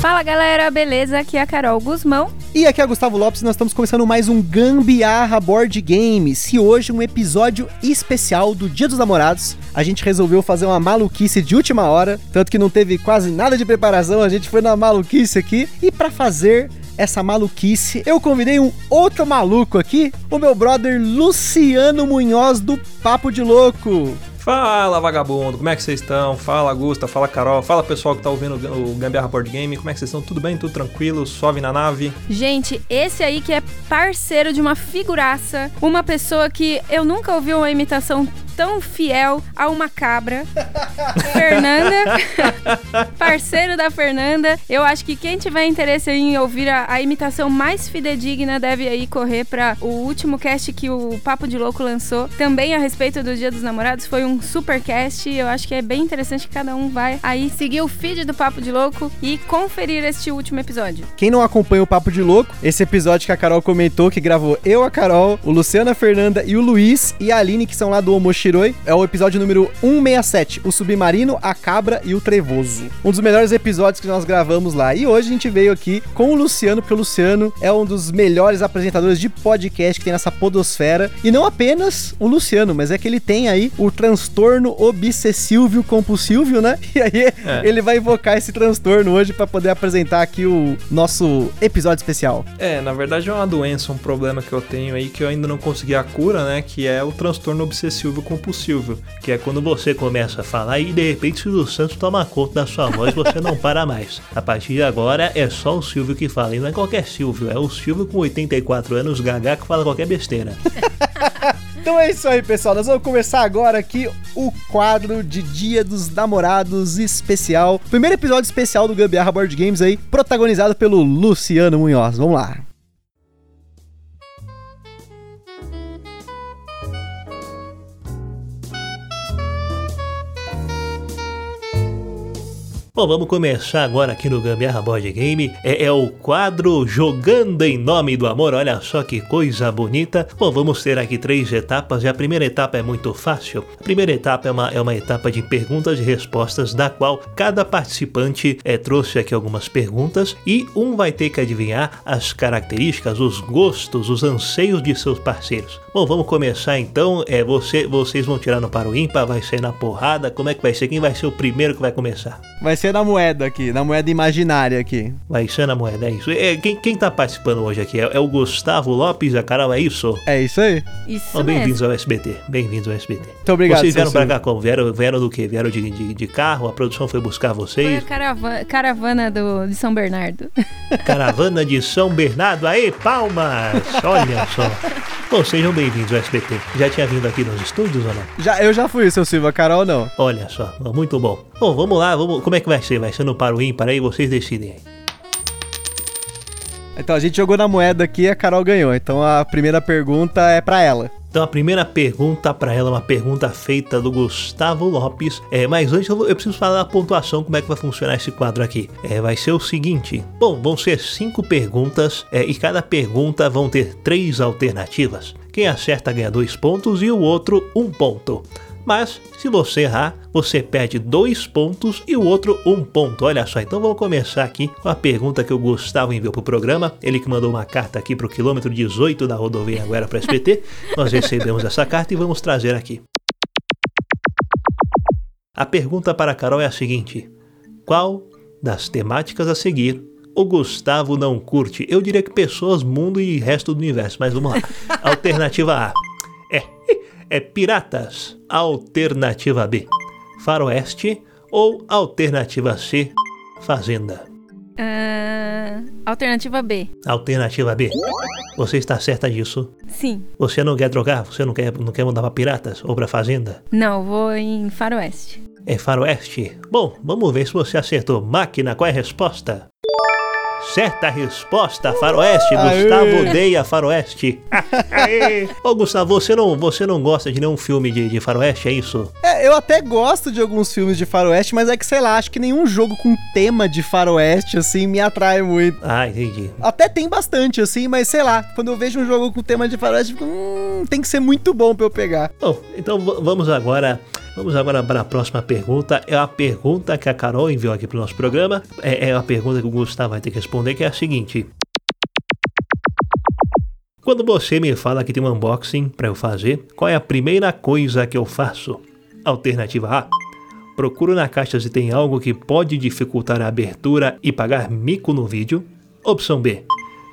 Fala galera, beleza? Aqui é a Carol Guzmão. E aqui é Gustavo Lopes e nós estamos começando mais um Gambiarra Board Games. E hoje um episódio especial do Dia dos Namorados. A gente resolveu fazer uma maluquice de última hora, tanto que não teve quase nada de preparação, a gente foi na maluquice aqui. E para fazer essa maluquice, eu convidei um outro maluco aqui, o meu brother Luciano Munhoz do Papo de Louco. Fala vagabundo, como é que vocês estão? Fala Gusta, fala Carol, fala pessoal que tá ouvindo o Gambiarra Board Game, como é que vocês estão? Tudo bem? Tudo tranquilo? Suave na nave? Gente, esse aí que é parceiro de uma figuraça, uma pessoa que eu nunca ouvi uma imitação tão fiel a uma cabra. Fernanda, parceiro da Fernanda. Eu acho que quem tiver interesse em ouvir a, a imitação mais fidedigna deve aí correr para o último cast que o Papo de Louco lançou, também a respeito do Dia dos Namorados. Foi um super cast. Eu acho que é bem interessante que cada um vai aí seguir o feed do Papo de Louco e conferir este último episódio. Quem não acompanha o Papo de Louco, esse episódio que a Carol comentou, que gravou eu, a Carol, o Luciano, a Fernanda e o Luiz e a Aline, que são lá do Omoshi Shiroi. É o episódio número 167, o submarino, a cabra e o trevoso. Um dos melhores episódios que nós gravamos lá. E hoje a gente veio aqui com o Luciano, porque o Luciano é um dos melhores apresentadores de podcast que tem nessa podosfera. E não apenas o Luciano, mas é que ele tem aí o transtorno obsessivo compulsivo, né? E aí é. ele vai invocar esse transtorno hoje para poder apresentar aqui o nosso episódio especial. É, na verdade é uma doença, um problema que eu tenho aí que eu ainda não consegui a cura, né? Que é o transtorno obsessivo compulsivo, que é quando você começa a falar e de repente o Silvio Santos toma conta da sua voz, você não para mais. A partir de agora é só o Silvio que fala, e não é qualquer Silvio, é o Silvio com 84 anos, gaga, que fala qualquer besteira. Então é isso aí, pessoal. Nós vamos começar agora aqui o quadro de Dia dos Namorados especial. Primeiro episódio especial do Gambiarra Board Games aí, protagonizado pelo Luciano Munhoz. Vamos lá. Bom, vamos começar agora aqui no Gambiarra Board Game. É, é, o quadro Jogando em Nome do Amor. Olha só que coisa bonita. Bom, vamos ter aqui três etapas e a primeira etapa é muito fácil. A primeira etapa é uma, é uma etapa de perguntas e respostas, da qual cada participante é, trouxe aqui algumas perguntas e um vai ter que adivinhar as características, os gostos, os anseios de seus parceiros. Bom, vamos começar então. É você, vocês vão tirar no para o ímpar, vai ser na porrada. Como é que vai ser? Quem vai ser o primeiro que vai começar? Vai ser na moeda aqui, na moeda imaginária aqui. Vai ser na moeda, é isso. É, quem, quem tá participando hoje aqui? É, é o Gustavo Lopes, a Carol, é isso? É isso aí. Isso Bem-vindos ao SBT, bem-vindos ao SBT. Muito obrigado, Vocês vieram pra cá como? Vieram, vieram do quê? Vieram de, de, de carro? A produção foi buscar vocês? Foi a caravana, caravana do, de São Bernardo. Caravana de São Bernardo, aí, palmas! Olha só. Bom, sejam bem-vindos ao SBT. Já tinha vindo aqui nos estúdios ou não? Já, eu já fui, seu Silva, Carol não. Olha só, muito bom. Bom, vamos lá, vamos, como é que vai ser? Vai ser no para o ímpar aí, vocês decidem aí. Então a gente jogou na moeda aqui e a Carol ganhou. Então a primeira pergunta é para ela. Então a primeira pergunta para ela é uma pergunta feita do Gustavo Lopes. É, mas antes eu, vou, eu, preciso falar da pontuação, como é que vai funcionar esse quadro aqui. É, vai ser o seguinte: bom, vão ser cinco perguntas é, e cada pergunta vão ter três alternativas. Quem acerta ganha dois pontos e o outro um ponto. Mas se você errar, você perde dois pontos e o outro um ponto. Olha só, então vamos começar aqui com a pergunta que o Gustavo enviou pro programa. Ele que mandou uma carta aqui pro quilômetro 18 da rodovia agora para SPT. Nós recebemos essa carta e vamos trazer aqui. A pergunta para a Carol é a seguinte: Qual das temáticas a seguir o Gustavo não curte? Eu diria que pessoas, mundo e resto do universo, mas vamos lá. Alternativa A. É Piratas. Alternativa B, Faroeste. Ou alternativa C, Fazenda. Uh, alternativa B. Alternativa B. Você está certa disso? Sim. Você não quer trocar? Você não quer, não quer mudar para Piratas ou para Fazenda? Não, vou em Faroeste. É Faroeste? Bom, vamos ver se você acertou. Máquina, qual é a resposta? Certa resposta, Faroeste. Aê. Gustavo odeia Faroeste. Ô, Gustavo, você não, você não gosta de nenhum filme de, de Faroeste, é isso? É, eu até gosto de alguns filmes de faroeste, mas é que, sei lá, acho que nenhum jogo com tema de faroeste, assim, me atrai muito. Ah, entendi. Até tem bastante, assim, mas sei lá, quando eu vejo um jogo com tema de faroeste, eu fico, hum, tem que ser muito bom pra eu pegar. Bom, então vamos agora. Vamos agora para a próxima pergunta. É a pergunta que a Carol enviou aqui para o nosso programa. É, é a pergunta que o Gustavo vai ter que responder, que é a seguinte. Quando você me fala que tem um unboxing para eu fazer, qual é a primeira coisa que eu faço? Alternativa A. Procuro na caixa se tem algo que pode dificultar a abertura e pagar mico no vídeo. Opção B.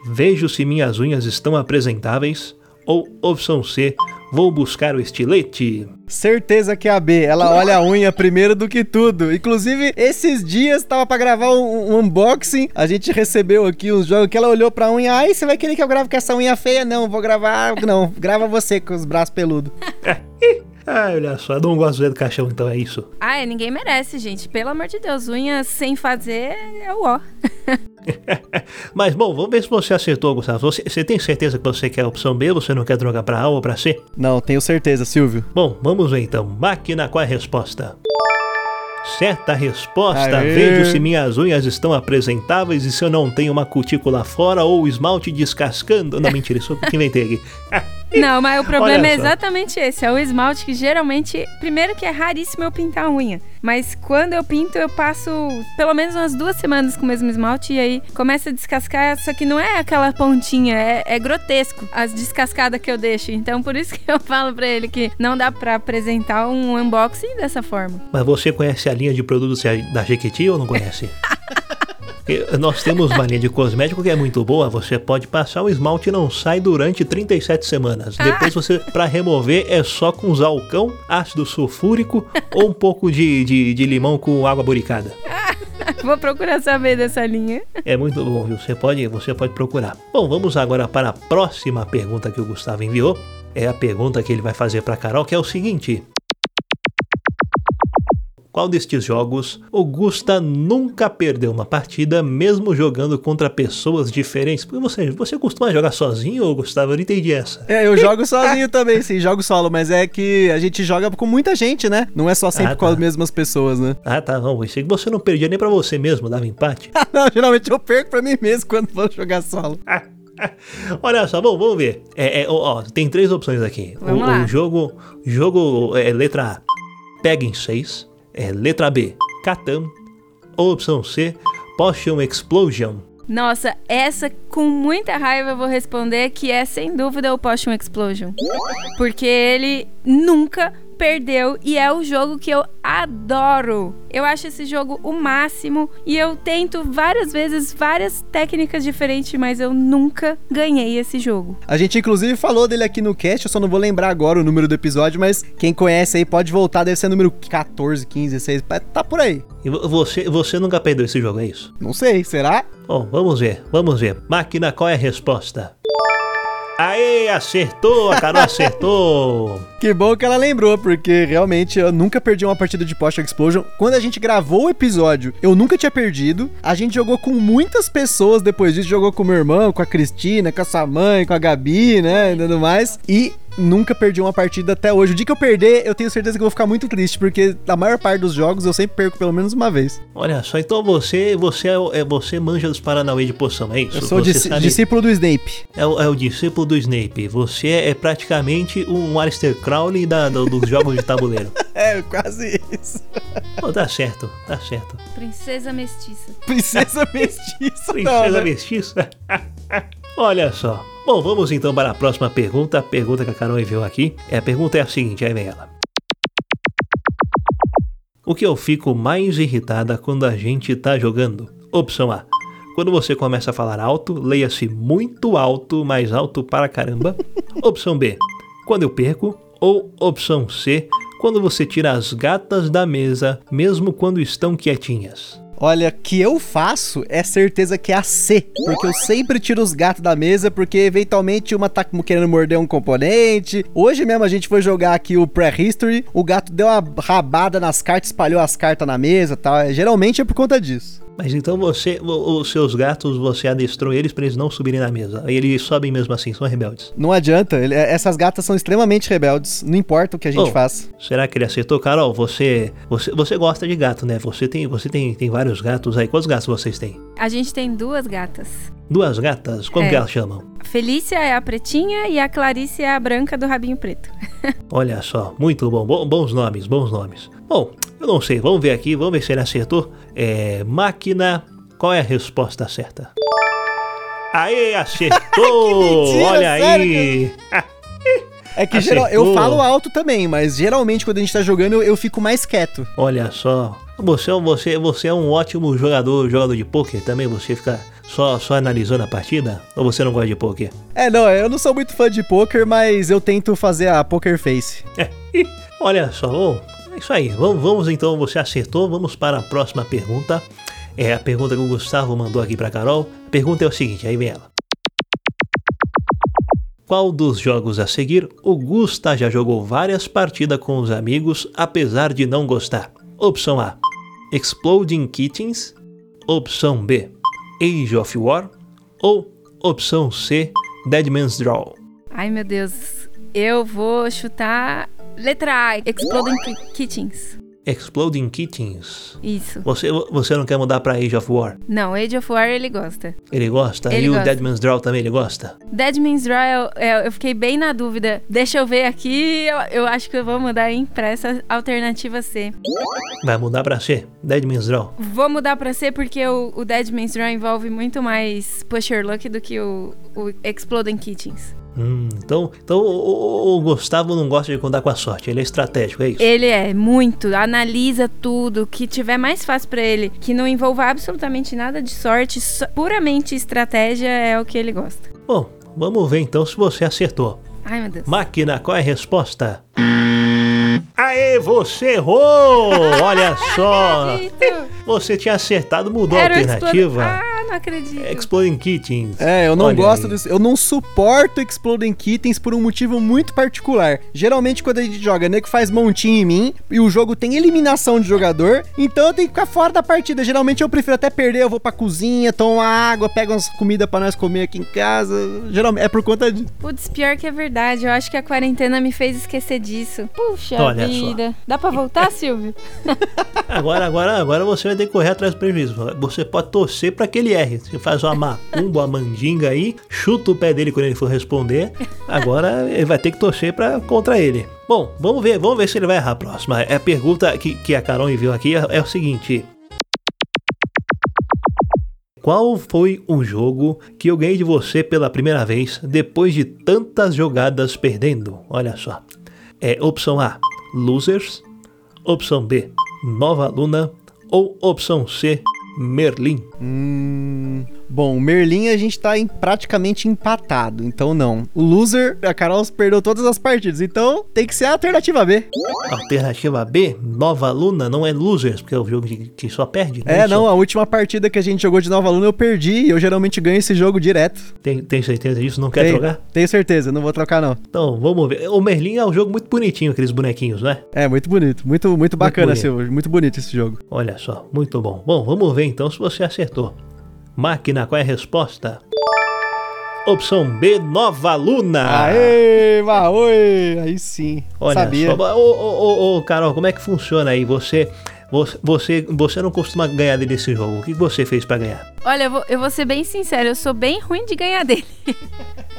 Vejo se minhas unhas estão apresentáveis. Ou opção C. Vou buscar o estilete. Certeza que é a B, ela olha a unha primeiro do que tudo. Inclusive, esses dias tava pra gravar um, um unboxing, a gente recebeu aqui uns jogos que ela olhou pra unha, ai, você vai querer que eu grave com essa unha feia? Não, vou gravar, não, grava você com os braços peludos. Ah, olha só, eu não gosto do caixão, então é isso. Ah, é, ninguém merece, gente. Pelo amor de Deus, unhas sem fazer é o ó. Mas bom, vamos ver se você acertou, Gustavo. Você, você tem certeza que você quer a opção B? Você não quer trocar pra A ou pra C? Não, tenho certeza, Silvio. Bom, vamos ver então. Máquina, qual é a resposta? Certa resposta. Aê. Vejo se minhas unhas estão apresentáveis e se eu não tenho uma cutícula fora ou esmalte descascando. Não, mentira, isso eu que inventei aqui. Não, mas o problema é exatamente esse. É o esmalte que geralmente. Primeiro que é raríssimo eu pintar a unha. Mas quando eu pinto, eu passo pelo menos umas duas semanas com o mesmo esmalte e aí começa a descascar. Só que não é aquela pontinha, é, é grotesco as descascadas que eu deixo. Então por isso que eu falo pra ele que não dá pra apresentar um unboxing dessa forma. Mas você conhece a linha de produtos da Jequiti ou não conhece? Nós temos uma linha de cosmético que é muito boa. Você pode passar o esmalte e não sai durante 37 semanas. Depois você, pra remover, é só com zalcão, ácido sulfúrico ou um pouco de, de, de limão com água boricada. Vou procurar saber dessa linha. É muito bom, viu? Você pode, você pode procurar. Bom, vamos agora para a próxima pergunta que o Gustavo enviou. É a pergunta que ele vai fazer para Carol, que é o seguinte: Qual destes jogos o Gusta nunca perdeu uma partida, mesmo jogando contra pessoas diferentes? Porque você, você costuma jogar sozinho, ou Gustavo? Eu não entendi essa. É, eu jogo sozinho também, sim, jogo solo, mas é que a gente joga com muita gente, né? Não é só sempre Ah, com as tá. mesmas pessoas, né? Ah, tá, não. Pensei que você não perdia nem pra você mesmo, dava empate. Não, geralmente eu perco pra mim mesmo quando vou jogar solo. Olha só, bom, vamos ver. É, é, ó, ó, tem três opções aqui. Vamos o, lá. o jogo, jogo é letra A, pega em 6. É letra B, Catan. Opção C, Potion Explosion. Nossa, essa com muita raiva eu vou responder que é sem dúvida o Potion Explosion. Porque ele nunca perdeu e é o jogo que eu adoro. Eu acho esse jogo o máximo e eu tento várias vezes várias técnicas diferentes, mas eu nunca ganhei esse jogo. A gente inclusive falou dele aqui no cast, eu só não vou lembrar agora o número do episódio, mas quem conhece aí pode voltar, deve ser número 14, 15, 16, tá por aí. E vo- você, você nunca perdeu esse jogo, é isso? Não sei, será? Bom, vamos ver, vamos ver. Máquina, qual é a resposta? Aê, acertou, a Carol acertou. Que bom que ela lembrou, porque realmente eu nunca perdi uma partida de Potion Explosion. Quando a gente gravou o episódio, eu nunca tinha perdido. A gente jogou com muitas pessoas depois disso. Jogou com meu irmão, com a Cristina, com a sua mãe, com a Gabi, né? E tudo mais. E nunca perdi uma partida até hoje. O dia que eu perder, eu tenho certeza que eu vou ficar muito triste, porque a maior parte dos jogos eu sempre perco pelo menos uma vez. Olha só, então você, você é, é você manja dos Paranauê de poção, é isso? Eu sou disci- sabe- discípulo do Snape. É o, é o discípulo do Snape. Você é praticamente um Aleister Crowley da, do- dos jogos de tabuleiro. É, quase isso. Pô, tá certo, tá certo. Princesa mestiça. Princesa mestiça. não, Princesa né? mestiça. Olha só. Bom, vamos então para a próxima pergunta. A pergunta que a Carol enviou aqui. É, a pergunta é a seguinte, aí vem ela. O que eu fico mais irritada quando a gente tá jogando? Opção A. Quando você começa a falar alto, leia-se muito alto, mais alto para caramba. Opção B. Quando eu perco. Ou opção C. Quando você tira as gatas da mesa, mesmo quando estão quietinhas. Olha, que eu faço é certeza que é a C. Porque eu sempre tiro os gatos da mesa, porque eventualmente uma tá querendo morder um componente. Hoje mesmo a gente foi jogar aqui o Prehistory, o gato deu uma rabada nas cartas, espalhou as cartas na mesa e tal. É, Geralmente é por conta disso. Mas então você, os seus gatos, você adestrou eles para eles não subirem na mesa. E eles sobem mesmo assim, são rebeldes. Não adianta, ele, essas gatas são extremamente rebeldes, não importa o que a gente oh, faz. Será que ele acertou, Carol? Você, você, você gosta de gato, né? Você tem, você tem, tem vários gatos aí. Quantos gatos vocês têm? A gente tem duas gatas. Duas gatas? Como é. que elas chamam? Felícia é a pretinha e a Clarice é a branca do rabinho preto. Olha só, muito bom. bons nomes, bons nomes. Bom, eu não sei, vamos ver aqui, vamos ver se ele acertou. É. Máquina. Qual é a resposta certa? Aê, acertou! mentira, Olha aí! É que geral, eu falo alto também, mas geralmente quando a gente tá jogando eu, eu fico mais quieto. Olha só, você, é você, você é um ótimo jogador, jogador de poker também, você fica só, só analisando a partida? Ou você não gosta de poker? É, não, eu não sou muito fã de poker, mas eu tento fazer a poker face. É, olha só, é isso aí. Vamos, vamos então, você acertou. Vamos para a próxima pergunta. É a pergunta que o Gustavo mandou aqui para Carol. A pergunta é o seguinte, aí vem ela. Qual dos jogos a seguir o Gusta já jogou várias partidas com os amigos, apesar de não gostar? Opção A: Exploding Kittens. Opção B: Age of War. Ou opção C: Dead Man's Draw. Ai meu Deus, eu vou chutar Letra A, Exploding Kittens. Exploding Kittens. Isso. Você, você não quer mudar pra Age of War? Não, Age of War ele gosta. Ele gosta? Ele e gosta. o Dead Man's Draw também ele gosta? Dead Man's Draw eu, eu, eu fiquei bem na dúvida. Deixa eu ver aqui, eu, eu acho que eu vou mudar hein, pra essa alternativa C. Vai mudar pra C? Dead Man's Draw? Vou mudar pra C porque o, o Dead Man's Draw envolve muito mais Pusher Luck do que o, o Exploding Kittens. Hum, então, então o, o, Gustavo não gosta de contar com a sorte, ele é estratégico, é isso? Ele é, muito. Analisa tudo, que tiver mais fácil para ele, que não envolva absolutamente nada de sorte, puramente estratégia é o que ele gosta. Bom, vamos ver então se você acertou. Ai, meu Deus. Máquina, qual é a resposta? Aê, você errou! Olha só! Você tinha acertado, mudou Era a alternativa. Ah, não acredito. Exploding Kittens. É, eu não Olha gosto aí. disso. Eu não suporto Exploding Kittens por um motivo muito particular. Geralmente, quando a gente joga, nego faz montinho em mim e o jogo tem eliminação de jogador, então eu tenho que ficar fora da partida. Geralmente eu prefiro até perder, eu vou pra cozinha, tomo água, pego umas comidas pra nós comer aqui em casa. Geralmente é por conta de. Putz, pior que é verdade. Eu acho que a quarentena me fez esquecer disso. Puxa Olha vida. Só. Dá pra voltar, Silvio? agora, agora, agora você vai ter que correr atrás do prejuízo. Você pode torcer pra que ele R. Você faz uma macumba, uma mandinga aí, chuta o pé dele quando ele for responder. Agora ele vai ter que torcer pra, contra ele. Bom, vamos ver, vamos ver se ele vai errar a próxima. É a pergunta que, que a Carol enviou aqui é, é o seguinte. Qual foi o jogo que eu ganhei de você pela primeira vez depois de tantas jogadas perdendo? Olha só. É opção A, Losers, opção B, Nova Luna ou opção C, Merlin? Hum, bom, Merlin a gente tá em, praticamente empatado, então não. O loser, a Carol perdeu todas as partidas, então tem que ser a alternativa B. Alternativa B, Nova Luna não é losers, porque é o jogo que, só perde. Né? É, não, a última partida que a gente jogou de Nova Luna eu perdi e eu geralmente ganho esse jogo direto. Tem, tem certeza disso? Não quer tem, trocar? Tenho certeza, não vou trocar não. Então, vamos ver. O Merlin é um jogo muito bonitinho, aqueles bonequinhos, né? É, muito bonito, muito, muito bacana, muito bonito. muito bonito esse jogo. Olha só, muito bom. Bom, vamos ver então se você acertou. Máquina, qual é a resposta? Opção B, Nova Luna. Aê, Maoi! Aí sim. Olha Sabia. só. Ô, ô, ô, Carol, como é que funciona aí? Você, você, você não costuma ganhar desse jogo. O que você fez para ganhar? Olha, eu vou, eu vou ser bem sincero, eu sou bem ruim de ganhar dele.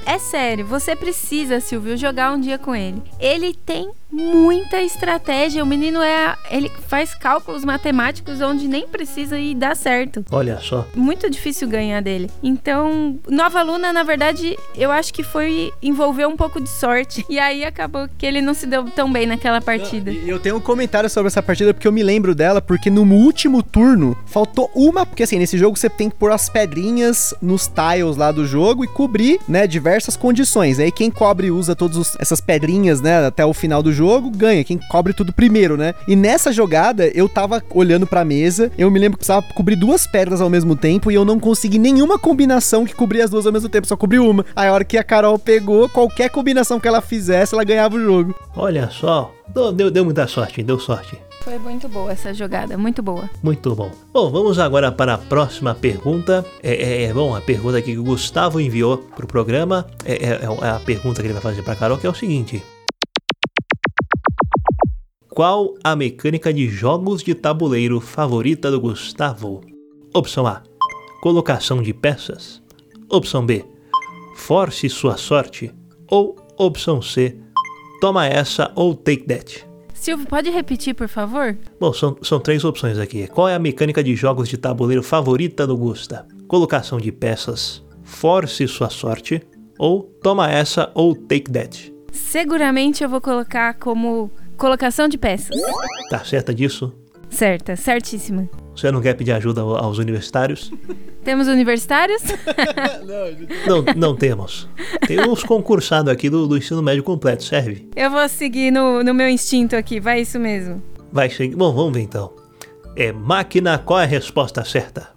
é sério, você precisa, Silvio, jogar um dia com ele. Ele tem muita estratégia. O menino é. Ele faz cálculos matemáticos onde nem precisa e dá certo. Olha só. Muito difícil ganhar dele. Então, Nova Luna, na verdade, eu acho que foi envolver um pouco de sorte. E aí acabou que ele não se deu tão bem naquela partida. Eu tenho um comentário sobre essa partida porque eu me lembro dela, porque no último turno faltou uma. Porque assim, nesse jogo você tem que pôr as pedrinhas nos tiles lá do jogo e cobrir, né, diversas condições. Aí quem cobre e usa todas essas pedrinhas, né, até o final do jogo, ganha. Quem cobre tudo primeiro, né? E nessa jogada, eu tava olhando pra mesa, eu me lembro que precisava cobrir duas pedras ao mesmo tempo e eu não consegui nenhuma combinação que cobria as duas ao mesmo tempo, só cobri uma. Aí a hora que a Carol pegou, qualquer combinação que ela fizesse, ela ganhava o jogo. Olha só, Deu, deu muita sorte, deu sorte. Foi muito boa essa jogada, muito boa. Muito bom. Bom, vamos agora para a próxima pergunta. É, é, é bom, a pergunta que o Gustavo enviou para o programa é, é, é, a pergunta que ele vai fazer para Carol, que é o seguinte: Qual a mecânica de jogos de tabuleiro favorita do Gustavo? Opção A: colocação de peças. Opção B: force sua sorte. Ou opção C: toma essa ou take that. Silvio, pode repetir, por favor? Bom, são, são três opções aqui. Qual é a mecânica de jogos de tabuleiro favorita do Gusta? Colocação de peças, force sua sorte, ou toma essa ou take that. Seguramente eu vou colocar como colocação de peças. Tá certa disso? Certa, certíssima. Você não quer pedir ajuda aos universitários? Temos universitários? não, não temos. Tem uns concursados aqui do, do ensino médio completo, serve? Eu vou seguir no, no meu instinto aqui, vai isso mesmo. Vai seguir. Bom, vamos ver então. É máquina, qual é a resposta certa?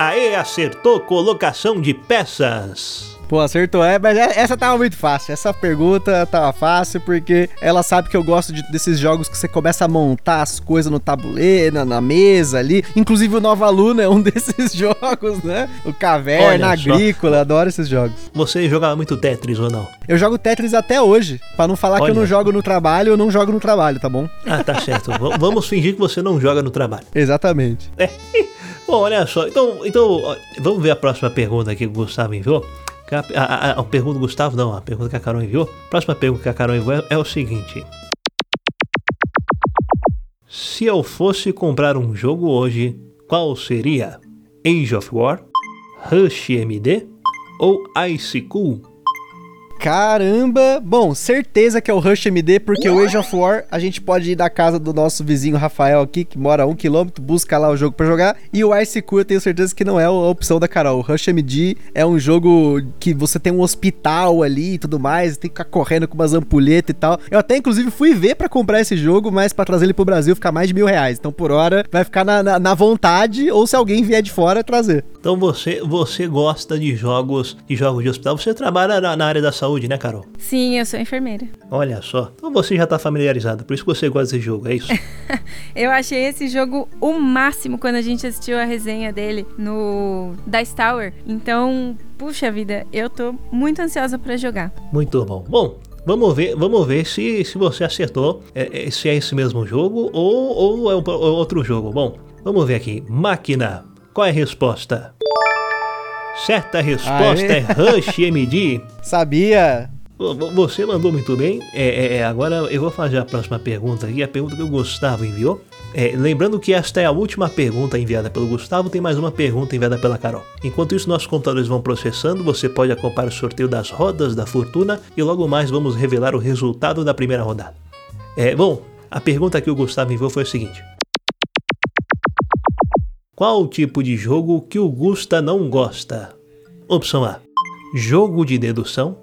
Aê, acertou colocação de peças. Pô, acertou. É, mas é, essa tava muito fácil. Essa pergunta tava fácil porque ela sabe que eu gosto de, desses jogos que você começa a montar as coisas no tabuleiro, na, na mesa ali. Inclusive o Nova Luna é um desses jogos, né? O Caverna, Agrícola, adoro esses jogos. Você jogava muito Tetris ou não? Eu jogo Tetris até hoje. Para não falar Olha. que eu não jogo no trabalho, eu não jogo no trabalho, tá bom? Ah, tá certo. Vamos fingir que você não joga no trabalho. Exatamente. É. Bom, olha só. Então, então vamos ver a próxima pergunta que o Gustavo enviou. A, a, a, pergunta do Gustavo, não, a pergunta que a Carol enviou. Próxima pergunta que a Carol enviou é, é o seguinte: Se eu fosse comprar um jogo hoje, qual seria? Age of War, Rush MD ou Ice Cool? Caramba! Bom, certeza que é o Rush MD, porque o Age of War a gente pode ir da casa do nosso vizinho Rafael aqui, que mora a um quilômetro, busca lá o jogo para jogar. E o Ice Cool eu tenho certeza que não é a opção da Carol. O Rush MD é um jogo que você tem um hospital ali e tudo mais, tem que ficar correndo com umas ampulhetas e tal. Eu até inclusive fui ver para comprar esse jogo, mas para trazer ele pro Brasil fica mais de mil reais. Então por hora vai ficar na, na, na, vontade, ou se alguém vier de fora, trazer. Então você, você gosta de jogos de jogos de hospital, você trabalha na, na área da saúde saúde, né, Carol? Sim, eu sou enfermeira. Olha só. Então você já está familiarizado, por isso que você gosta desse jogo, é isso? eu achei esse jogo o máximo quando a gente assistiu a resenha dele no Dice Tower. Então, puxa vida, eu tô muito ansiosa para jogar. Muito bom. Bom, Vamos ver, vamos ver se, se você acertou, é, é, se é esse mesmo jogo ou, ou é, é outro jogo. Bom, vamos ver aqui. Máquina, qual é a resposta? Certa resposta Aê. é Rush MD. Sabia. Você mandou muito bem. É, é, é, agora eu vou fazer a próxima pergunta aqui, a pergunta que o Gustavo enviou. É, lembrando que esta é a última pergunta enviada pelo Gustavo, tem mais uma pergunta enviada pela Carol. Enquanto isso, nossos computadores vão processando, você pode acompanhar o sorteio das rodas da fortuna e logo mais vamos revelar o resultado da primeira rodada. É, bom, a pergunta que o Gustavo enviou foi a seguinte: qual o tipo de jogo que o Gusta não gosta? Opção A: jogo de dedução.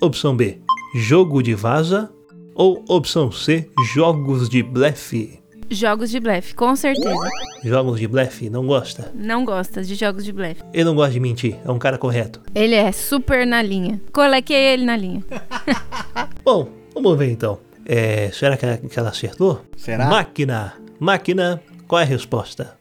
Opção B: jogo de vaza. Ou opção C: jogos de blefe. Jogos de blefe, com certeza. Jogos de blefe, não gosta? Não gosta de jogos de blefe. Ele não gosta de mentir, é um cara correto. Ele é super na linha. Coloquei ele na linha. Bom, vamos ver então. É, será que ela acertou? Será? Máquina. Máquina, qual é a resposta?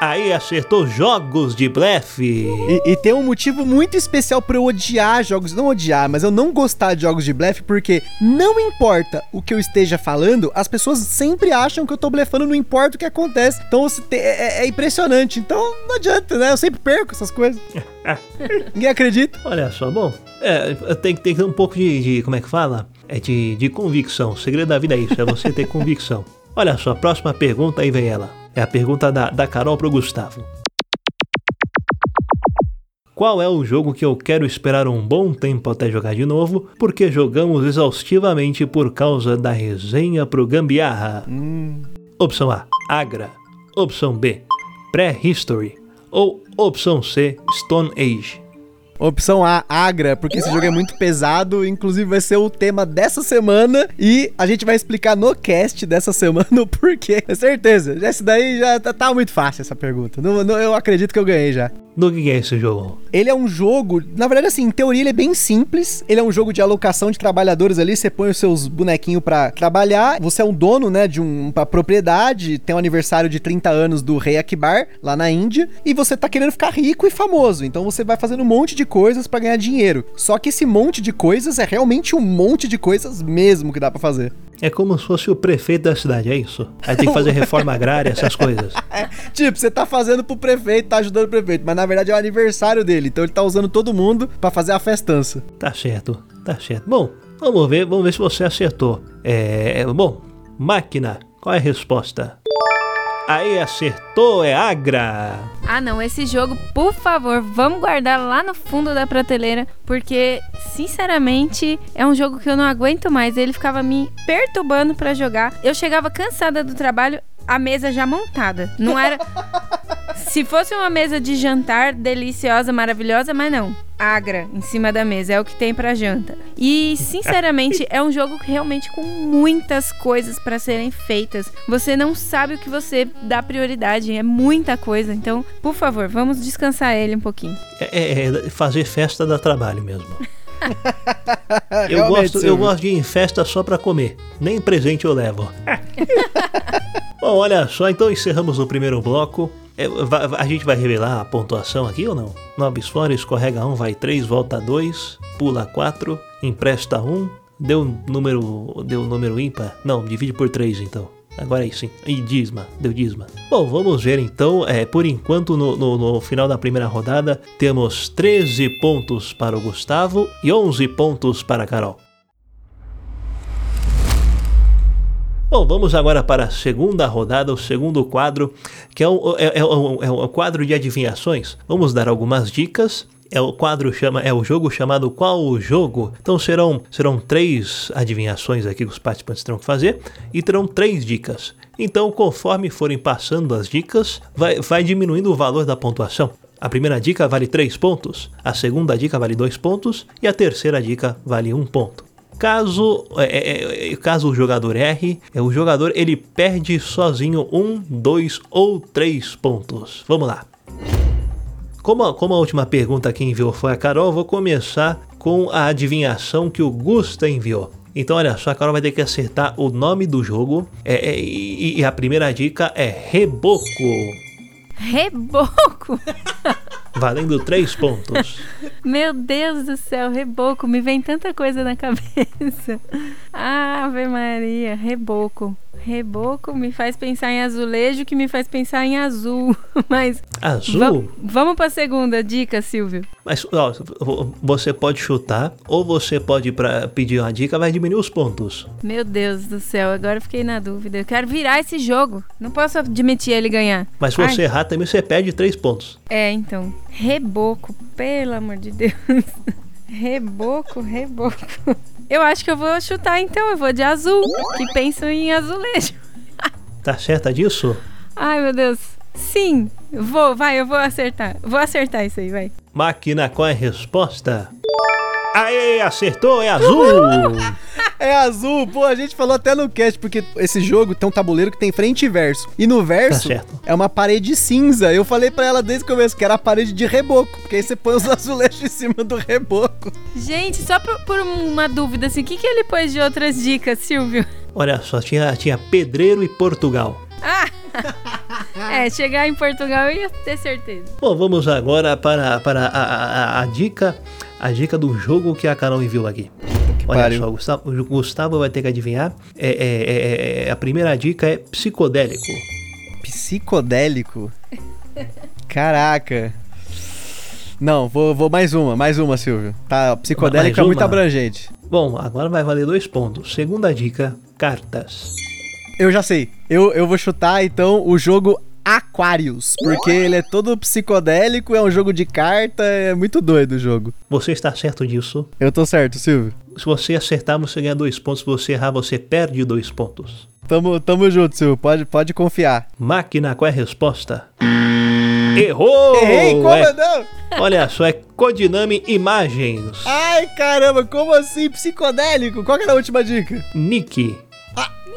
Aí acertou jogos de blefe. E, e, tem um motivo muito especial para eu odiar jogos. Não odiar, mas eu não gostar de jogos de blefe, porque não importa o que eu esteja falando, as pessoas sempre acham que eu tô blefando, não importa o que acontece. Então é, é, é impressionante. Então não adianta, né? Eu sempre perco essas coisas. Ninguém acredita. Olha só, bom. É, tem, tem que ter um pouco de, de como é que fala? É de, de convicção. O segredo da vida é isso, é você ter convicção. Olha só, próxima pergunta, aí vem ela. É a pergunta da, da Carol pro Gustavo. Qual é o jogo que eu quero esperar um bom tempo até jogar de novo, porque jogamos exaustivamente por causa da resenha pro Gambiarra? Hum. Opção A, Agra. Opção B, Prehistory. Ou opção C, Stone Age. Opção A, Agra, porque esse jogo é muito pesado, inclusive vai ser o tema dessa semana e a gente vai explicar no cast dessa semana o porquê. É certeza, esse daí já tá, tá, muito fácil essa pergunta. Não, não, eu acredito que eu ganhei já. Do que é esse jogo? Ele é um jogo, na verdade, assim, em teoria ele é bem simples. Ele é um jogo de alocação de trabalhadores ali. Você põe os seus bonequinhos pra trabalhar. Você é um dono, né, de um, uma propriedade. Tem o um aniversário de 30 anos do rei Akbar, lá na Índia. E você tá querendo ficar rico e famoso. Então você vai fazendo um monte de coisas para ganhar dinheiro. Só que esse monte de coisas é realmente um monte de coisas mesmo que dá para fazer. É como se fosse o prefeito da cidade, é isso? Aí tem que fazer reforma agrária, essas coisas. É, tipo, você tá fazendo pro prefeito, tá ajudando o prefeito, mas na verdade é o aniversário dele, então ele tá usando todo mundo para fazer a festança. Tá certo, tá certo. Bom, vamos ver, vamos ver se você acertou. É, bom, máquina, qual é a resposta? Aí acertou, é Agra. Ah, não, esse jogo, por favor, vamos guardar lá no fundo da prateleira, porque, sinceramente, é um jogo que eu não aguento mais. Ele ficava me perturbando para jogar. Eu chegava cansada do trabalho, a mesa já montada. Não era. Se fosse uma mesa de jantar deliciosa, maravilhosa, mas não. Agra em cima da mesa é o que tem para janta. E sinceramente é um jogo realmente com muitas coisas para serem feitas. Você não sabe o que você dá prioridade, é muita coisa. Então, por favor, vamos descansar ele um pouquinho. É, é, é fazer festa dá trabalho mesmo. eu, gosto, eu gosto de ir em festa só pra comer. Nem presente eu levo. Bom, olha só, então encerramos o primeiro bloco. É, a gente vai revelar a pontuação aqui ou não? Nobis fora, escorrega 1, vai 3, volta 2, pula 4, empresta 1, deu número, deu número ímpar? Não, divide por 3 então. Agora aí sim. E Disma, deu Disma. Bom, vamos ver então. É, por enquanto, no, no, no, final da primeira rodada, temos 13 pontos para o Gustavo e 11 pontos para a Carol. Bom, vamos agora para a segunda rodada, o segundo quadro, que é um, é, é, um, é um quadro de adivinhações. Vamos dar algumas dicas é o quadro chama é o jogo chamado Qual o Jogo. Então serão serão três adivinhações aqui que os participantes terão que fazer e terão três dicas. Então, conforme forem passando as dicas, vai, vai diminuindo o valor da pontuação. A primeira dica vale 3 pontos, a segunda dica vale 2 pontos e a terceira dica vale 1 um ponto. Caso, é, é, é, caso o jogador erre, é, o jogador ele perde sozinho um, dois ou três pontos. Vamos lá. Como a, como a última pergunta que enviou foi a Carol, vou começar com a adivinhação que o Gusta enviou. Então, olha só, a Carol vai ter que acertar o nome do jogo. É, é, e, e, a primeira dica é Reboco. Reboco? Valendo três pontos. Meu Deus do céu, reboco. Me vem tanta coisa na cabeça. Ave Maria, reboco. Reboco me faz pensar em azulejo, que me faz pensar em azul. Mas. Azul? vamos para a segunda dica, Silvio. Mas ó, você pode chutar ou você pode pra pedir uma dica, vai diminuir os pontos. Meu Deus do céu, agora fiquei na dúvida. Eu quero virar esse jogo. Não posso admitir ele ganhar. Mas se você Ai. errar também, você perde três pontos. É, então. Reboco, pelo amor de Deus. Reboco, reboco. Eu acho que eu vou chutar então, eu vou de azul, que penso em azulejo. tá certa disso? Ai, meu Deus. Sim, vou, vai, eu vou acertar. Vou acertar isso aí, vai. Máquina, qual é a resposta? Aê, acertou, é azul! é azul, pô, a gente falou até no cast, porque esse jogo tem um tabuleiro que tem frente e verso. E no verso tá é uma parede cinza. Eu falei para ela desde o começo que era a parede de reboco, porque aí você põe os azulejos em cima do reboco. Gente, só por, por uma dúvida, assim, o que, que ele pôs de outras dicas, Silvio? Olha só, tinha, tinha pedreiro e Portugal. Ah! é, chegar em Portugal eu ia ter certeza. Bom, vamos agora para, para a, a, a dica a dica do jogo que a Carol enviou aqui. Olha pariu. só, o Gustavo, o Gustavo vai ter que adivinhar. É, é, é, é, a primeira dica é psicodélico. Psicodélico? Caraca. Não, vou, vou mais uma, mais uma, Silvio. Tá, psicodélico é muito abrangente. Bom, agora vai valer dois pontos. Segunda dica, cartas. Eu já sei. Eu, eu vou chutar, então, o jogo Aquarius, porque ele é todo psicodélico, é um jogo de carta, é muito doido o jogo. Você está certo disso? Eu tô certo, Silvio. Se você acertar, você ganha dois pontos. Se você errar, você perde dois pontos. Tamo, tamo junto, Silvio. Pode, pode confiar. Máquina, qual é a resposta? Errou! Errei, como é... não? Olha só, é Codiname Imagens. Ai, caramba, como assim? Psicodélico? Qual que era a última dica? Nick.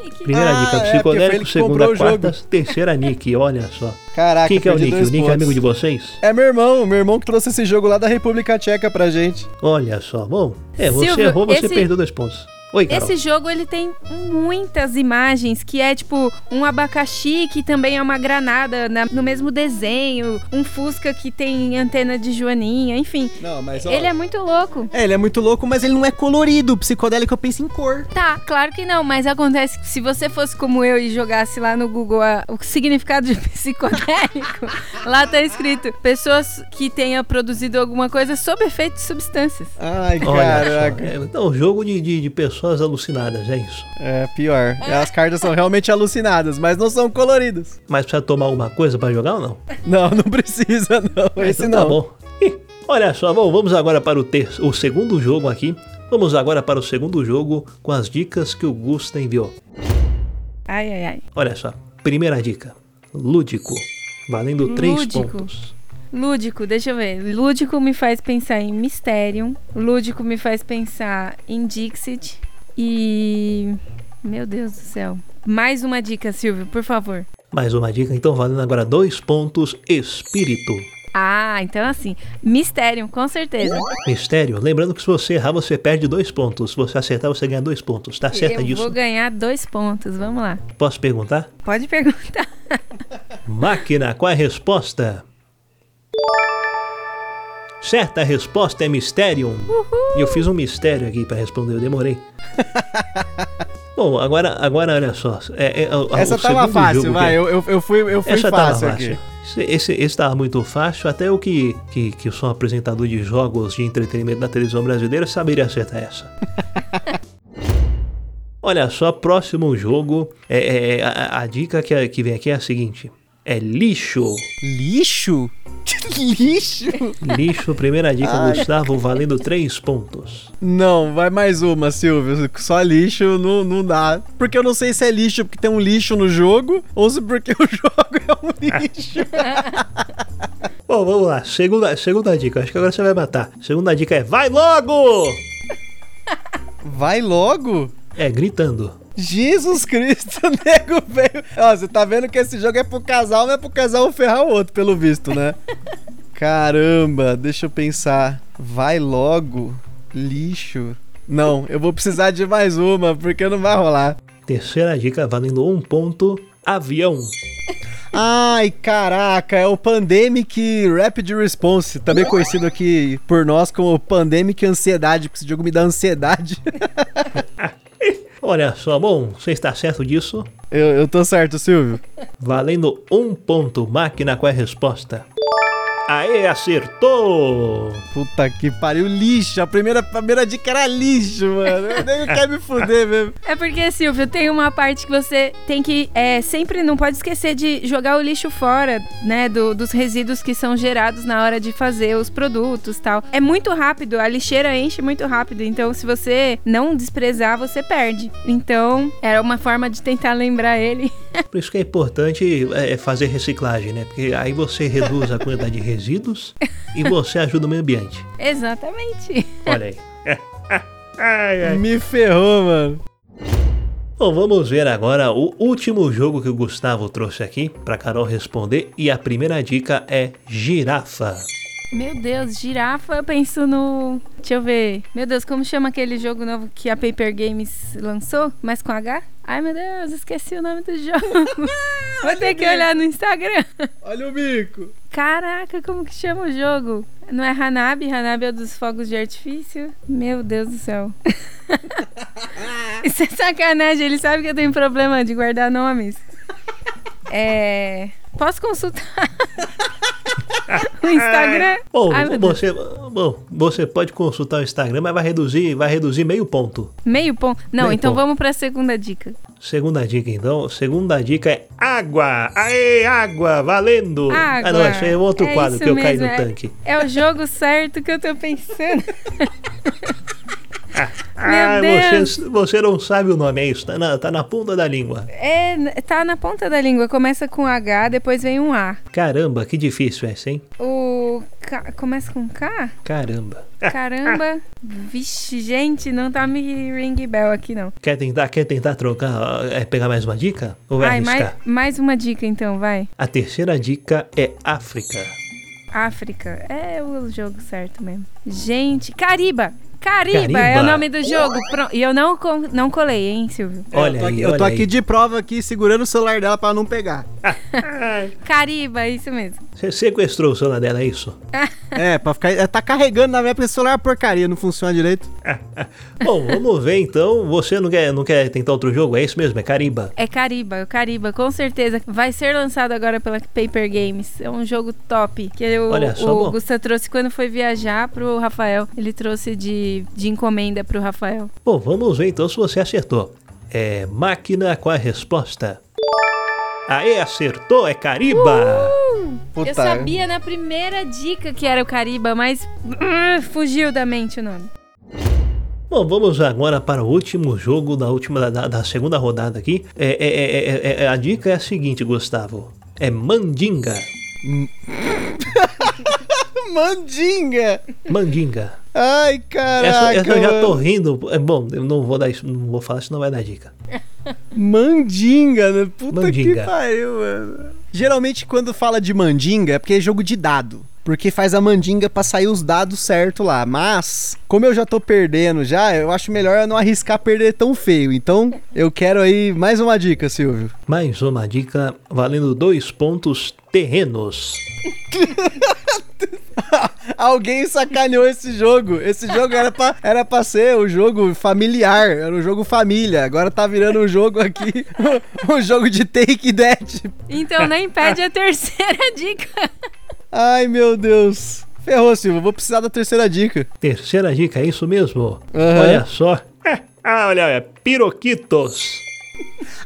Nick. Primeira Ah, dica, é, psicodélico, que segunda, quarta, terceira Nick, olha só. Caraca, Quem que é o Nick? O Nick é amigo de vocês? É meu irmão, meu irmão que trouxe esse jogo lá da República Tcheca pra gente. Olha só, bom, é, você Silvio, errou, você esse- perdeu dois pontos. Oi, Carol. Esse jogo ele tem muitas imagens, que é tipo um abacaxi que também é uma granada na- no mesmo desenho, um Fusca que tem antena de joaninha, enfim. Não, mas Ele é muito louco. É, ele é muito louco, mas ele não é colorido. O psicodélico eu penso em cor. Tá, claro que não, mas acontece que se você fosse como eu e jogasse lá no Google a- o significado de psicodélico, lá tá escrito pessoas que tenham produzido alguma coisa sob efeito de substâncias. Ai, Olha caraca. só. É, então, jogo de, de, de pessoas alucinadas, é isso. É pior. As cartas são realmente alucinadas, mas não são coloridas. Mas precisa tomar alguma coisa pra jogar ou não? Não, não precisa, não. Esse então não. Tá bom. Ih, Olha só, bom, vamos agora para o, ter o segundo jogo aqui. Vamos agora para o segundo jogo com as dicas que o Gusta enviou. Ai, ai, ai. Olha só, primeira dica: lúdico, valendo três pontos. Lúdico, deixa eu ver. Lúdico me faz pensar em Mysterium. Lúdico me faz pensar em Dixit. E. Meu Deus do céu. Mais uma dica, Silvio, por favor. Mais uma dica, então valendo agora dois pontos. Espírito, Ah, então assim. Mysterium, com certeza. mistério. Lembrando que se você errar, você perde dois pontos. Se você acertar, você ganha dois pontos. Tá certa eu disso? vou ganhar dois pontos. Vamos lá. Posso perguntar? Pode perguntar. Máquina, qual é a resposta? Certa resposta é Mysterium. E eu fiz um mistério aqui pra responder, eu demorei. Bom, agora, agora olha só. É, é, o- Essa tava fácil, vai. que- Eu, eu, eu fui, eu fui Essa tava fácil fácil. aqui. Esse, esse, esse tava muito fácil, até eu que, que, que sou um apresentador de jogos de entretenimento da televisão brasileira saberia acertar essa. Olha só, próximo jogo, é, é, a, a dica que, que vem aqui é a seguinte: é lixo. Lixo? Lixo? Lixo, primeira dica. Gustavo, valendo três pontos. Não, vai mais uma, Silvio. Só lixo não, não dá. Porque eu não sei se é lixo porque tem um lixo no jogo ou se porque o jogo é um lixo. Bom, vamos lá. Segunda, segunda dica, acho que agora você vai matar. Segunda dica é: vai logo! Vai logo? É, gritando. Jesus Cristo, nego veio. Ó, você tá vendo que esse jogo é pro casal, não é pro casal ferrar o outro, pelo visto, né? Caramba, deixa eu pensar. Vai logo? Lixo? Não, eu vou precisar de mais uma, porque não vai rolar. Terceira dica, valendo um ponto: avião. Ai, caraca, é o Pandemic Rapid Response, também conhecido aqui por nós como Pandemic Ansiedade, porque esse jogo me dá ansiedade. Olha só, bom, você está certo disso? eu, eu tô certo, Silvio. Valendo um ponto. Máquina, qual é a resposta? Aê, acertou! Puta que pariu, lixo. A primeira, a primeira dica era lixo, mano. Eu nem quer me fuder mesmo. É porque, Silvio, tem uma parte que você tem que. É, sempre não pode esquecer de jogar o lixo fora, né? do- dos resíduos que são gerados na hora de fazer os produtos tal. É muito rápido, a lixeira enche muito rápido. Então, se você não desprezar, você perde. Então, era uma forma de tentar lembrar ele. Por isso que é importante é, fazer reciclagem, né? Porque aí você reduz a quantidade de resíduos e você ajuda o meio ambiente. Exatamente. Olha aí. Ai, ai. Me ferrou, mano. Bom, vamos ver agora o último jogo que o Gustavo trouxe aqui para Carol responder. E a primeira dica é girafa. Meu Deus, girafa, eu penso no. Deixa eu ver. Meu Deus, como chama aquele jogo novo que a Paper Games lançou? Mas com H? Ai, meu Deus, esqueci o nome do jogo. Vou ter que olhar no Instagram. Olha o bico. Caraca, como que chama o jogo? Não é Hanabi? Hanabi é dos fogos de artifício? Meu Deus do céu. Isso é sacanagem, ele sabe que eu tenho problema de guardar nomes. É. Posso consultar o Instagram? Bom, Ai, meu Deus. você, bom, você pode consultar o Instagram, mas vai reduzir, vai reduzir meio ponto. Meio ponto. Não, Meio então ponto. vamos pra segunda dica. Segunda dica, então. Segunda dica é água. Aê, água, valendo. Água. Ah, não, é outro É quadro que eu caí mesmo, no é- tanque. É o jogo certo que eu tô pensando. Ah, você, você não sabe o nome, é isso. Tá na, tá na ponta da língua. É, tá na ponta da língua. Começa com H, depois vem um A. Caramba, que difícil essa, hein? O K. Começa com K? Caramba. Caramba. Vixe, gente, não tá me ring bell aqui, não. Quer tentar, quer tentar trocar, é, pegar mais uma dica? Ou vai Ai, mais, mais uma dica então, vai. A terceira dica é África. África. É o jogo certo mesmo. Gente, Cariba. Cariba, Cariba. é o nome do jogo. E eu não, com- não colei, hein, Silvio? Olha eu tô aí, aqui, eu tô aí. aqui de prova aqui, segurando o celular dela pra não pegar. Cariba, isso mesmo. Você sequestrou o celular dela, é isso? é, pra ficar. é, Tá carregando na minha porque o celular é uma porcaria, não funciona direito. Bom, vamos ver então. Você não quer, não quer tentar outro jogo? É isso mesmo, é Cariba. É Cariba, o Cariba, com certeza. Vai ser lançado agora pela Paper Games. É um jogo top. Que o, Olha só, o bom. Gusta trouxe quando foi viajar pro Rafael. Ele trouxe de, de encomenda pro Rafael. Bom, vamos ver então se você acertou. É máquina com a resposta. Aê, acertou, é Cariba! Puta, Eu sabia na primeira dica que era o Cariba, mas uh, fugiu da mente o nome. Bom, vamos agora para o último jogo da última da, da segunda rodada aqui. É, é, é, é, é, a dica é a seguinte, Gustavo. É Mandinga. Mandinga! Mandinga. Ai, caraca. Essa, essa eu já tô rindo. É bom, eu não vou dar isso, não vou falar, senão vai dar dica. Mandinga, né? Puta Mandinga. que pariu, mano. Geralmente quando fala de mandinga é porque é jogo de dado. Porque faz a mandinga pra sair os dados certo lá. Mas, como eu já tô perdendo já, eu acho melhor eu não arriscar perder tão feio. Então, eu quero aí mais uma dica, Silvio. Mais uma dica valendo dois pontos terrenos. Alguém sacaneou esse jogo. Esse jogo era pra, era pra ser o jogo familiar, era um jogo família. Agora tá virando um jogo aqui, um jogo de take that. Então nem pede a terceira dica. Ai, meu Deus. Ferrou, Silvio. Vou precisar da terceira dica. Terceira dica, é isso mesmo? Aham. Olha só. ah, olha, olha, piroquitos.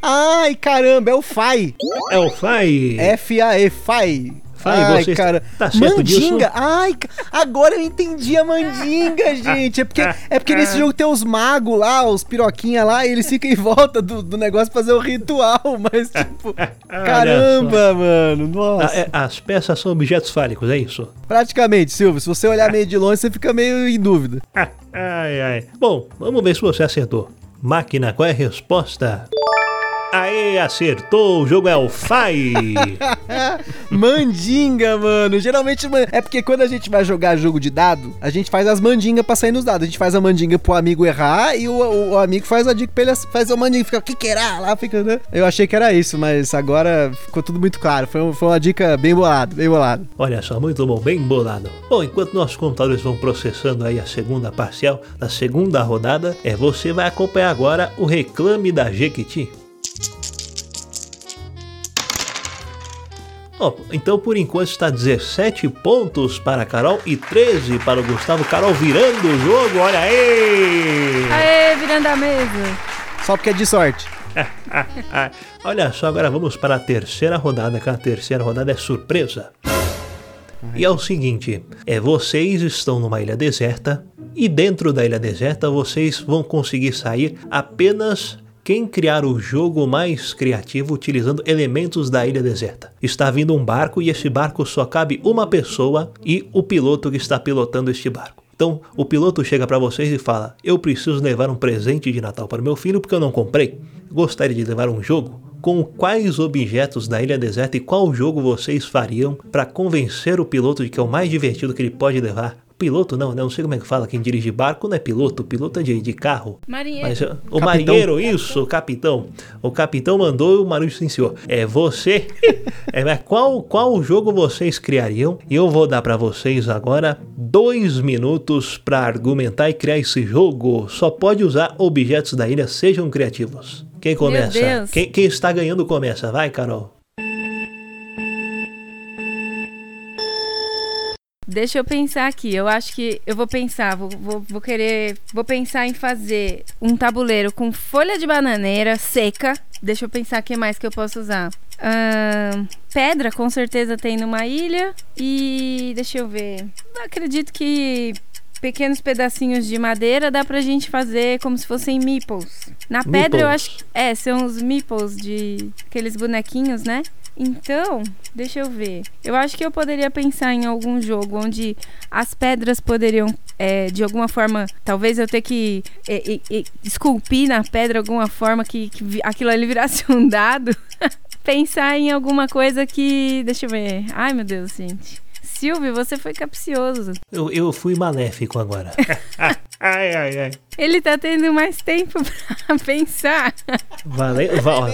Ai, caramba, é o FAI. É o Fai. F-A-E, FAI. Ai, você cara. tá certo mandinga. Ai, agora eu entendi a mandinga, gente. É porque, é porque nesse jogo tem os magos lá, os piroquinha lá, e eles ficam em volta do, do negócio pra fazer o ritual. Mas, tipo, caramba, mano. Nossa. Ah, é, as peças são objetos fálicos, é isso? Praticamente, Silvio. Se você olhar meio de longe, você fica meio em dúvida. ai, ai. Bom, vamos ver se você acertou. Máquina, qual é a resposta? Aê, acertou! O jogo é o Fai! Mandinga, mano. Geralmente é porque quando a gente vai jogar jogo de dado, a gente faz as mandingas pra sair nos dados. A gente faz a mandinga pro amigo errar e o, o- o amigo faz a dica pra ele faz a mandinga. Fica, o que que era? Lá fica, né? Eu achei que era isso, mas agora ficou tudo muito claro. Foi, um- foi uma dica bem bolada, bem bolada. Olha só, muito bom, bem bolado. Bom, enquanto nossos computadores vão processando aí a segunda parcial da segunda rodada, é você vai acompanhar agora o reclame da Jequiti. Ó, então por enquanto está 17 pontos para a Carol e 13 para o Gustavo. Carol virando o jogo, olha aí! Aê, virando a mesa. Só porque é de sorte. Olha só, agora vamos para a terceira rodada, que a terceira rodada é surpresa. E é o seguinte, é vocês estão numa ilha deserta e dentro da ilha deserta vocês vão conseguir sair apenas quem criar o jogo mais criativo utilizando elementos da ilha deserta. Está vindo um barco e esse barco só cabe uma pessoa e o piloto que está pilotando este barco. Então, o piloto chega para vocês e fala: "Eu preciso levar um presente de Natal para meu filho porque eu não comprei. Gostaria de levar um jogo com quais objetos da ilha deserta e qual jogo vocês fariam para convencer o piloto de que é o mais divertido que ele pode levar? Piloto não, né? Não sei como é que fala. Quem dirige barco não é piloto, piloto é de, de carro. Marinheiro. Mas uh, o Capitão. marinheiro, isso, o capitão. O capitão mandou e o marinheiro sim, senhor. É você. é, mas qual, qual jogo vocês criariam? E eu vou dar para vocês agora dois minutos para argumentar e criar esse jogo. Só pode usar objetos da ilha, sejam criativos. Quem começa? Quem, quem está ganhando começa. Vai, Carol. Deixa eu pensar aqui. Eu acho que eu vou pensar, vou, vou, vou querer. Vou pensar em fazer um tabuleiro com folha de bananeira seca. Deixa eu pensar o que mais que eu posso usar. Pedra, com certeza tem numa ilha. E deixa eu ver. Eu acredito que pequenos pedacinhos de madeira dá pra gente fazer como se fossem meeples. Na pedra eu acho que. É, são os meeples de aqueles bonequinhos, né? Então, deixa eu ver. Eu acho que eu poderia pensar em algum jogo onde as pedras poderiam, é, de alguma forma, talvez eu ter que é, é, esculpir na pedra alguma forma que, que aquilo ali virasse um dado. pensar em alguma coisa que. Deixa eu ver. Ai, meu Deus, gente. Silvio, você foi capcioso. Eu, eu fui maléfico agora. ai, ai, ai. Ele tá tendo mais tempo pra pensar. Valeu,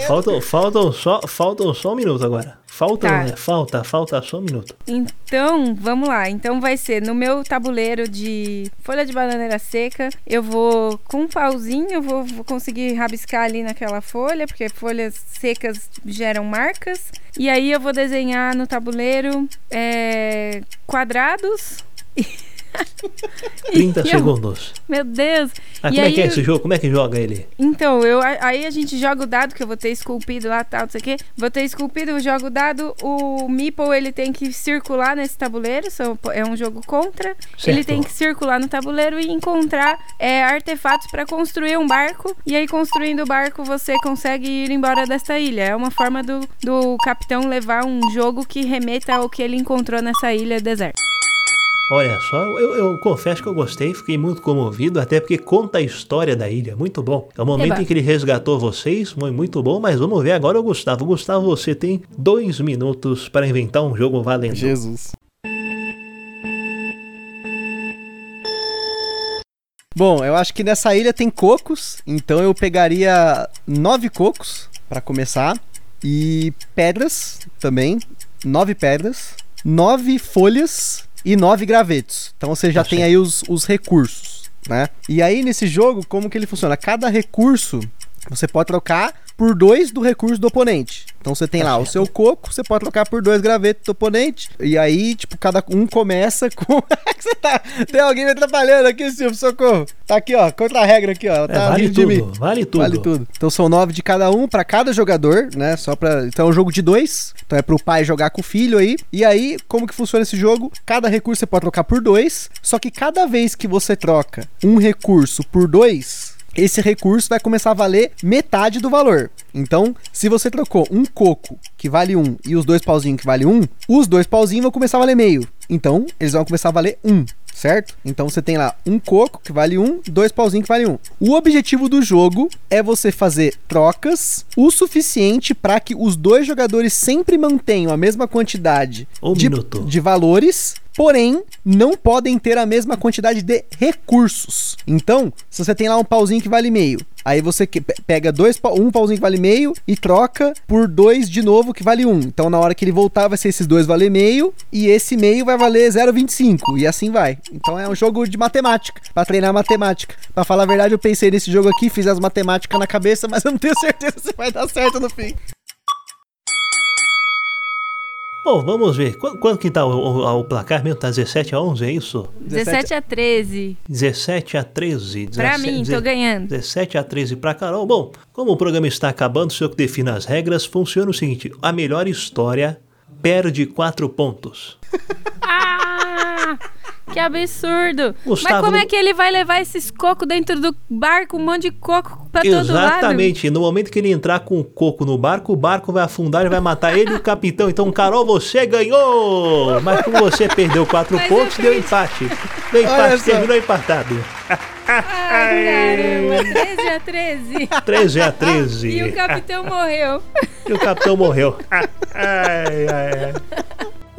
faltam, faltam, só, faltam só um minuto agora. Falta, tá. né? Falta, falta só um minuto. Então, vamos lá. Então vai ser no meu tabuleiro de folha de bananeira seca. Eu vou com um pauzinho, eu vou, vou conseguir rabiscar ali naquela folha, porque folhas secas geram marcas. E aí eu vou desenhar no tabuleiro é, quadrados. 30 segundos. Meu Deus. Ah, como é que é esse jogo? Como é que joga ele? Então, eu, aí a gente joga o dado, que eu vou ter esculpido lá, tal, não sei o quê. Vou ter esculpido, eu jogo o dado. O Meeple, ele tem que circular nesse tabuleiro. É um jogo contra. Certo. Ele tem que circular no tabuleiro e encontrar é, artefatos para construir um barco. E aí, construindo o barco, você consegue ir embora dessa ilha. É uma forma do, do capitão levar um jogo que remeta ao que ele encontrou nessa ilha deserta. Olha só, eu, eu, confesso que eu gostei, fiquei muito comovido, até porque conta a história da ilha, muito bom. É o momento Eba. em que ele resgatou vocês, foi muito bom, mas vamos ver agora o Gustavo. Gustavo, você tem dois minutos para inventar um jogo valendo. Jesus. Bom, eu acho que nessa ilha tem cocos, então eu pegaria nove cocos para começar e pedras também, nove pedras, nove folhas e nove gravetos. Então você já tem aí os, os recursos, né? E aí nesse jogo, como que ele funciona? Cada recurso você pode trocar por dois do recurso do oponente. Então você tem lá o seu coco, você pode trocar por dois gravetos do oponente. E aí, tipo, cada um começa com. você tá... Tem alguém me atrapalhando aqui, Silvio, socorro. Tá aqui, ó, contra a regra aqui, ó. É, tá vale tudo, vale tudo. Vale tudo. Então são nove de cada um para cada jogador, né? Só para Então é um jogo de dois. Então é pro pai jogar com o filho aí. E aí, como que funciona esse jogo? Cada recurso você pode trocar por dois. Só que cada vez que você troca um recurso por dois esse recurso vai começar a valer metade do valor. Então, se você trocou um coco que vale um e os dois pauzinhos que vale um, os dois pauzinhos vão começar a valer meio. Então, eles vão começar a valer um, certo? Então você tem lá um coco que vale um, dois pauzinhos que vale um. O objetivo do jogo é você fazer trocas o suficiente para que os dois jogadores sempre mantenham a mesma quantidade um de, minuto. de valores porém não podem ter a mesma quantidade de recursos. Então, se você tem lá um pauzinho que vale meio, aí você pega dois, um pauzinho que vale meio e troca por dois de novo que vale um. Então, na hora que ele voltar, vai ser esses dois valer meio e esse meio vai valer 0,25 e assim vai. Então, é um jogo de matemática, para treinar matemática. Para falar a verdade, eu pensei nesse jogo aqui, fiz as matemáticas na cabeça, mas eu não tenho certeza se vai dar certo no fim. Bom, vamos ver. Quanto que tá o, o, o, placar mesmo? Tá 17 a 11, é isso? 17 a 13. 17 a 13. 17, pra mim, tô ganhando. 17 a 13 pra Carol. Bom, como o programa está acabando, se eu que defino as regras, funciona o seguinte: a melhor história perde 4 pontos. Que absurdo. Gustavo, Mas como é que ele vai levar esses cocos dentro do barco, um monte de coco pra todo lado? Exatamente. No momento que ele entrar com o coco no barco, o barco vai afundar e vai matar ele e o capitão. Então, Carol, você ganhou! Mas como você perdeu quatro Mas pontos, deu empate. Deu empate, terminou empatado. Ai, caramba, 13 a 13. 13 a 13. E o capitão morreu. E o capitão morreu. Ai, ai, ai.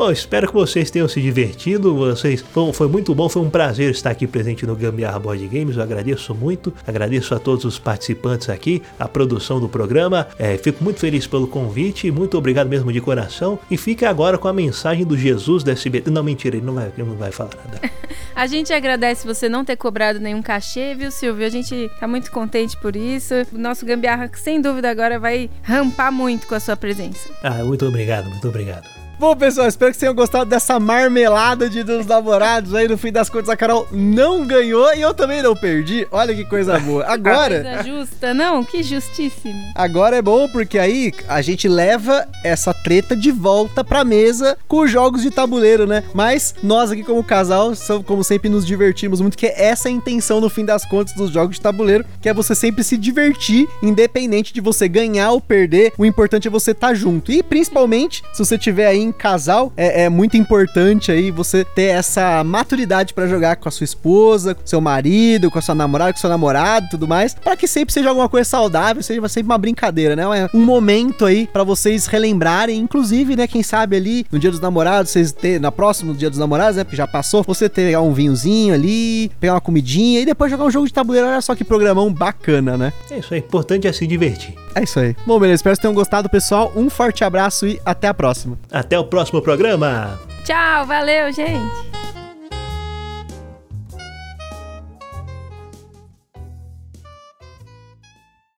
Bom, espero que vocês tenham se divertido. Vocês foi, foi muito bom, foi um prazer estar aqui presente no Gambiarra Board Games. Eu agradeço muito, agradeço a todos os participantes aqui, a produção do programa. É, fico muito feliz pelo convite, muito obrigado mesmo de coração. E fique agora com a mensagem do Jesus da SBT. Não, mentira, ele não vai, ele não vai falar nada. a gente agradece você não ter cobrado nenhum cachê, viu, Silvio? A gente tá muito contente por isso. O nosso Gambiarra, sem dúvida, agora vai rampar muito com a sua presença. Ah, muito obrigado, muito obrigado. Bom, pessoal, espero que vocês tenham gostado dessa marmelada de dos namorados. Aí, no fim das contas, a Carol não ganhou e eu também não perdi. Olha que coisa boa. Agora. Coisa justa, não? Que justíssimo. Agora é bom porque aí a gente leva essa treta de volta pra mesa com os jogos de tabuleiro, né? Mas nós aqui, como casal, como sempre, nos divertimos muito, que é essa a intenção, no fim das contas, dos jogos de tabuleiro, que é você sempre se divertir, independente de você ganhar ou perder. O importante é você estar tá junto. E principalmente, se você tiver aí em casal, é, é muito importante aí você ter essa maturidade para jogar com a sua esposa, com seu marido, com a sua namorada, com seu namorado e tudo mais, para que sempre seja alguma coisa saudável, seja sempre uma brincadeira, né? Um momento aí para vocês relembrarem, inclusive, né, quem sabe ali no Dia dos Namorados, vocês ter na próxima Dia dos Namorados, né, porque já passou, você pegar um vinhozinho ali, pegar uma comidinha e depois jogar um jogo de tabuleiro, olha só que programão bacana, né? É isso aí, importante é se divertir. É isso aí. Bom, beleza, espero que tenham gostado, pessoal. Um forte abraço e até a próxima. Até o próximo programa. Tchau, valeu, gente.